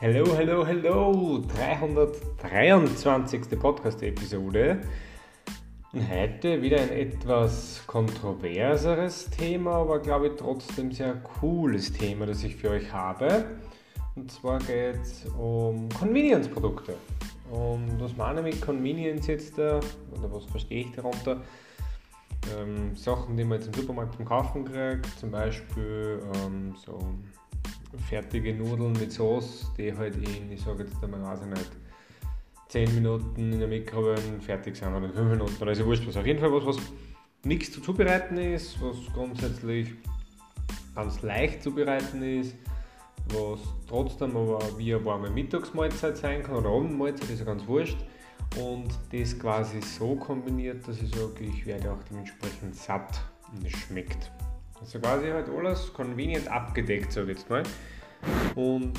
Hello, hello, hello! 323. Podcast-Episode. Und heute wieder ein etwas kontroverseres Thema, aber glaube ich trotzdem sehr cooles Thema, das ich für euch habe. Und zwar geht es um Convenience-Produkte. Und was meine ich mit Convenience jetzt da, oder was verstehe ich darunter? Ähm, Sachen, die man jetzt im Supermarkt zum Kaufen kriegt, zum Beispiel ähm, so fertige Nudeln mit Sauce, die halt in, ich sage jetzt einmal, weiß ich nicht, 10 Minuten in der Mikrowelle fertig sind oder 5 Minuten oder ist ja wurscht was. Auf jeden Fall was, was nichts zu zubereiten ist, was grundsätzlich ganz leicht zubereiten ist, was trotzdem aber wie eine warme Mittagsmahlzeit sein kann oder Abendmahlzeit, ist ja ganz wurscht. Und das quasi so kombiniert, dass ich sage, ich werde auch dementsprechend satt und es schmeckt. Also quasi halt alles convenient abgedeckt, sage ich jetzt mal. Und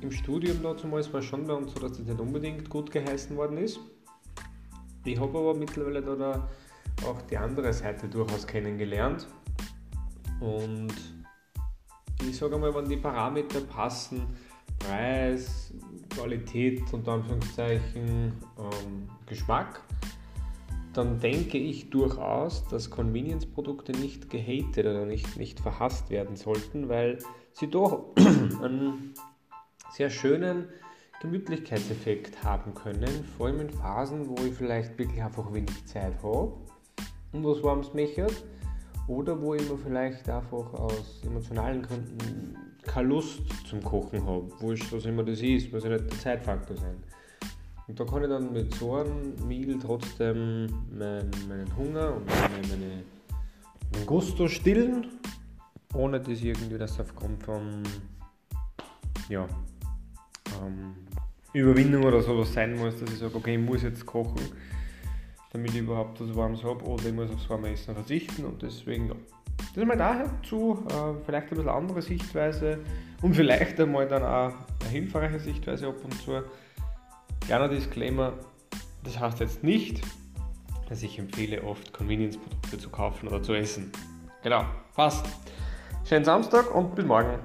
im Studium damals war es schon bei uns so, dass das nicht unbedingt gut geheißen worden ist. Ich habe aber mittlerweile da auch die andere Seite durchaus kennengelernt. Und ich sage einmal, wenn die Parameter passen, Preis, Qualität, unter Anführungszeichen, ähm, Geschmack, dann denke ich durchaus, dass Convenience-Produkte nicht gehatet oder nicht, nicht verhasst werden sollten, weil sie doch einen sehr schönen Gemütlichkeitseffekt haben können, vor allem in Phasen, wo ich vielleicht wirklich einfach wenig Zeit habe und was warmes mechert oder wo ich mir vielleicht einfach aus emotionalen Gründen keine Lust zum Kochen habe, wurscht was immer das ist, muss ja nicht der Zeitfaktor sein. Und da kann ich dann mit so einem Meal trotzdem mein, meinen Hunger und meine, meine, meinen Gusto stillen, ohne dass irgendwie das aufgrund von ja, ähm, Überwindung oder sowas sein muss, dass ich sage, okay, ich muss jetzt kochen, damit ich überhaupt was Warmes habe oder ich muss aufs warme Essen verzichten und deswegen, ja. Das mal dazu, äh, vielleicht ein bisschen andere Sichtweise und vielleicht einmal dann auch eine hilfreiche Sichtweise ab und zu. Kleiner Disclaimer, das heißt jetzt nicht, dass ich empfehle, oft Convenience-Produkte zu kaufen oder zu essen. Genau, passt. Schönen Samstag und bis morgen.